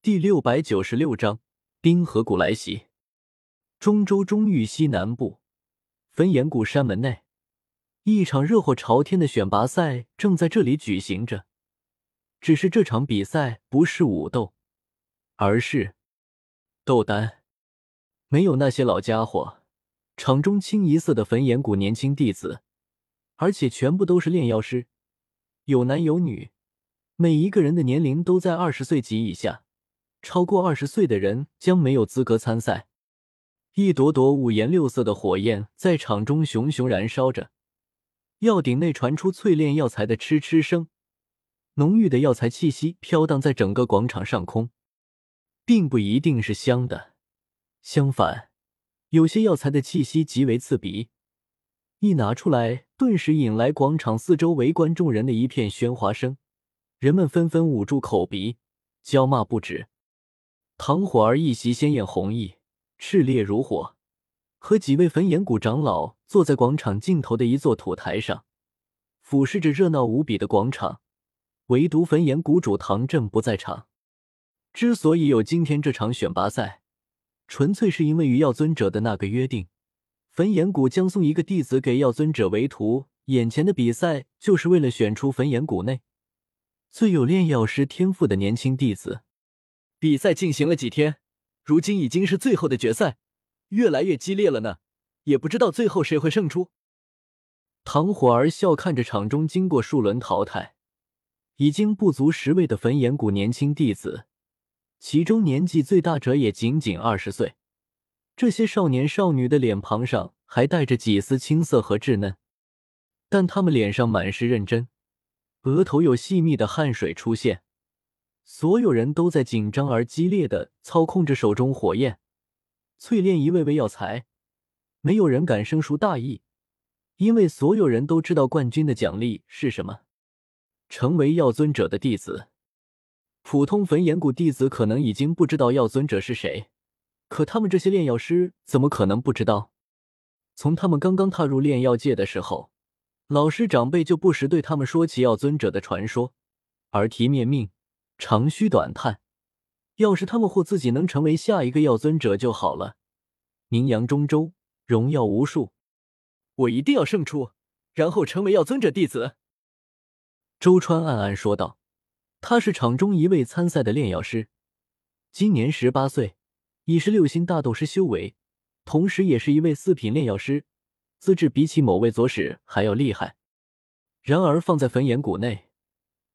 第六百九十六章冰河谷来袭。中州中域西南部焚炎谷山门内，一场热火朝天的选拔赛正在这里举行着。只是这场比赛不是武斗，而是斗丹。没有那些老家伙，场中清一色的焚炎谷年轻弟子，而且全部都是炼药师，有男有女，每一个人的年龄都在二十岁及以下。超过二十岁的人将没有资格参赛。一朵朵五颜六色的火焰在场中熊熊燃烧着，药鼎内传出淬炼药材的嗤嗤声，浓郁的药材气息飘荡在整个广场上空，并不一定是香的，相反，有些药材的气息极为刺鼻，一拿出来，顿时引来广场四周围观众人的一片喧哗声，人们纷纷捂住口鼻，叫骂不止。唐火儿一袭鲜艳红衣，炽烈如火，和几位焚炎谷长老坐在广场尽头的一座土台上，俯视着热闹无比的广场。唯独焚炎谷主唐振不在场。之所以有今天这场选拔赛，纯粹是因为与药尊者的那个约定，焚炎谷将送一个弟子给药尊者为徒。眼前的比赛就是为了选出焚炎谷内最有炼药师天赋的年轻弟子。比赛进行了几天，如今已经是最后的决赛，越来越激烈了呢。也不知道最后谁会胜出。唐火儿笑看着场中经过数轮淘汰，已经不足十位的焚炎谷年轻弟子，其中年纪最大者也仅仅二十岁。这些少年少女的脸庞上还带着几丝青涩和稚嫩，但他们脸上满是认真，额头有细密的汗水出现。所有人都在紧张而激烈的操控着手中火焰，淬炼一味味药材。没有人敢生疏大意，因为所有人都知道冠军的奖励是什么：成为药尊者的弟子。普通焚炎谷弟子可能已经不知道药尊者是谁，可他们这些炼药师怎么可能不知道？从他们刚刚踏入炼药界的时候，老师长辈就不时对他们说起药尊者的传说，耳提面命。长吁短叹，要是他们或自己能成为下一个药尊者就好了。名扬中州，荣耀无数，我一定要胜出，然后成为药尊者弟子。周川暗暗说道。他是场中一位参赛的炼药师，今年十八岁，已是六星大斗师修为，同时也是一位四品炼药师，资质比起某位左使还要厉害。然而放在焚炎谷内，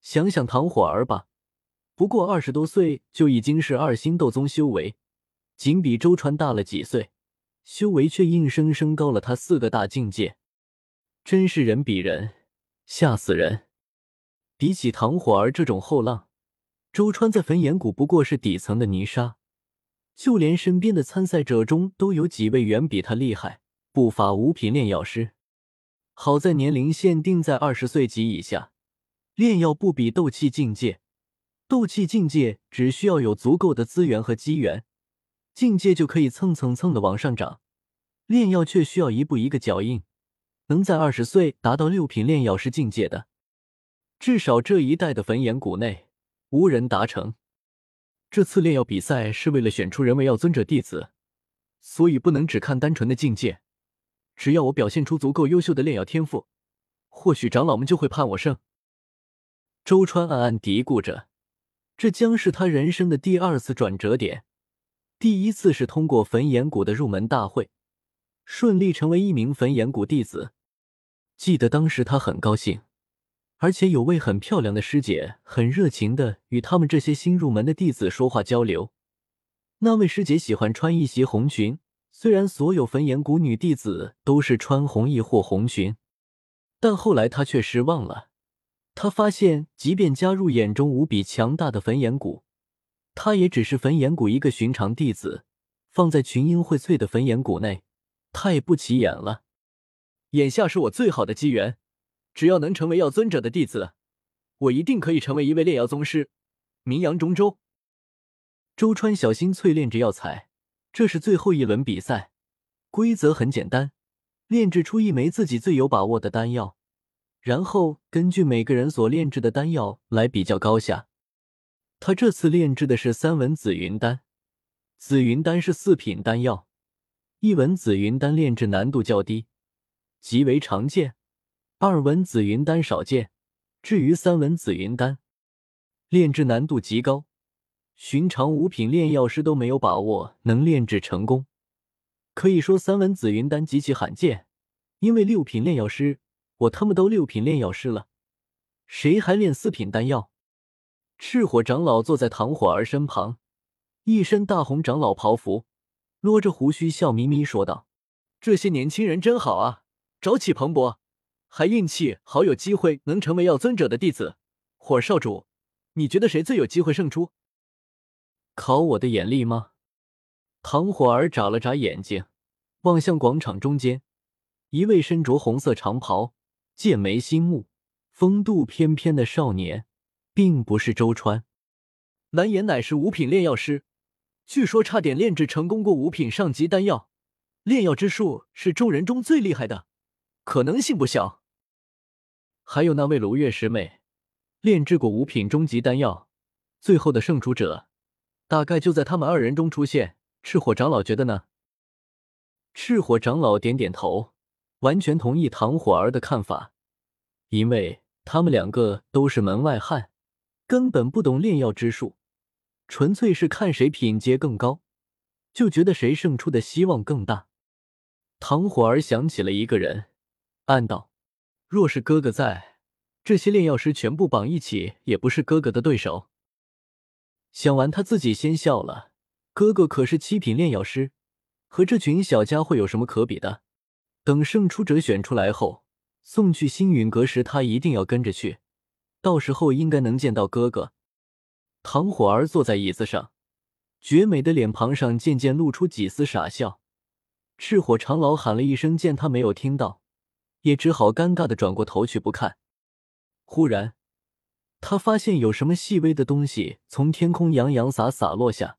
想想唐火儿吧。不过二十多岁就已经是二星斗宗修为，仅比周川大了几岁，修为却硬生生高了他四个大境界，真是人比人吓死人。比起唐火儿这种后浪，周川在焚炎谷不过是底层的泥沙，就连身边的参赛者中都有几位远比他厉害，不乏五品炼药师。好在年龄限定在二十岁及以下，炼药不比斗气境界。斗气境界只需要有足够的资源和机缘，境界就可以蹭蹭蹭的往上涨。炼药却需要一步一个脚印，能在二十岁达到六品炼药师境界的，至少这一代的焚炎谷内无人达成。这次炼药比赛是为了选出人为药尊者弟子，所以不能只看单纯的境界。只要我表现出足够优秀的炼药天赋，或许长老们就会判我胜。周川暗暗嘀咕着。这将是他人生的第二次转折点。第一次是通过焚炎谷的入门大会，顺利成为一名焚炎谷弟子。记得当时他很高兴，而且有位很漂亮的师姐很热情的与他们这些新入门的弟子说话交流。那位师姐喜欢穿一袭红裙，虽然所有焚炎谷女弟子都是穿红衣或红裙，但后来她却失望了。他发现，即便加入眼中无比强大的焚炎谷，他也只是焚炎谷一个寻常弟子。放在群英荟萃的焚炎谷内，太不起眼了。眼下是我最好的机缘，只要能成为药尊者的弟子，我一定可以成为一位炼药宗师，名扬中州。周川小心淬炼着药材，这是最后一轮比赛，规则很简单：炼制出一枚自己最有把握的丹药。然后根据每个人所炼制的丹药来比较高下。他这次炼制的是三文紫云丹，紫云丹是四品丹药，一文紫云丹炼制难度较低，极为常见；二文紫云丹少见。至于三文紫云丹，炼制难度极高，寻常五品炼药师都没有把握能炼制成功。可以说三文紫云丹极其罕见，因为六品炼药师，我他妈都六品炼药师了，谁还炼四品丹药？赤火长老坐在唐火儿身旁，一身大红长老袍服，捋着胡须，笑眯眯说道：“这些年轻人真好啊，朝气蓬勃，还运气好，有机会能成为药尊者的弟子。火少主，你觉得谁最有机会胜出？考我的眼力吗？”唐火儿眨了眨眼睛，望向广场中间，一位身着红色长袍、剑眉星目、风度翩翩的少年。并不是周川，南岩乃是五品炼药师，据说差点炼制成功过五品上级丹药，炼药之术是众人中最厉害的，可能性不小。还有那位卢月师妹，炼制过五品中级丹药，最后的胜出者大概就在他们二人中出现。赤火长老觉得呢？赤火长老点点头，完全同意唐火儿的看法，因为他们两个都是门外汉。根本不懂炼药之术，纯粹是看谁品阶更高，就觉得谁胜出的希望更大。唐火儿想起了一个人，暗道：若是哥哥在，这些炼药师全部绑一起，也不是哥哥的对手。想完，他自己先笑了。哥哥可是七品炼药师，和这群小家伙有什么可比的？等胜出者选出来后，送去星陨阁时，他一定要跟着去。到时候应该能见到哥哥。唐火儿坐在椅子上，绝美的脸庞上渐渐露出几丝傻笑。赤火长老喊了一声，见他没有听到，也只好尴尬的转过头去不看。忽然，他发现有什么细微的东西从天空洋洋洒洒落下。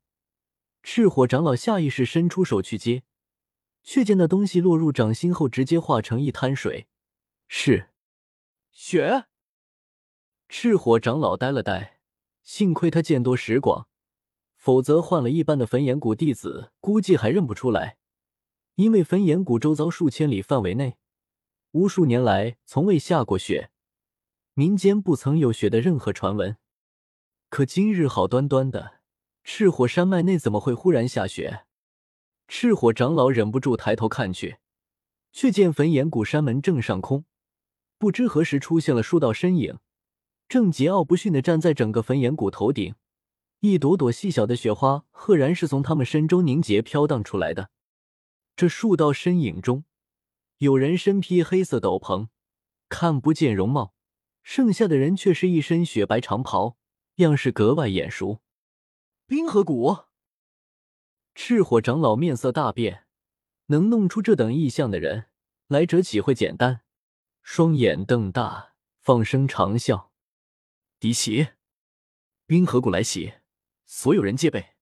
赤火长老下意识伸出手去接，却见那东西落入掌心后，直接化成一滩水，是雪。赤火长老呆了呆，幸亏他见多识广，否则换了一般的焚炎谷弟子，估计还认不出来。因为焚炎谷周遭数千里范围内，无数年来从未下过雪，民间不曾有雪的任何传闻。可今日好端端的赤火山脉内，怎么会忽然下雪？赤火长老忍不住抬头看去，却见焚炎谷山门正上空，不知何时出现了数道身影。正桀骜不驯的站在整个焚炎谷头顶，一朵朵细小的雪花赫然是从他们身周凝结飘荡出来的。这数道身影中，有人身披黑色斗篷，看不见容貌；剩下的人却是一身雪白长袍，样式格外眼熟。冰河谷，赤火长老面色大变，能弄出这等异象的人，来者岂会简单？双眼瞪大，放声长啸。敌袭，冰河谷来袭，所有人戒备。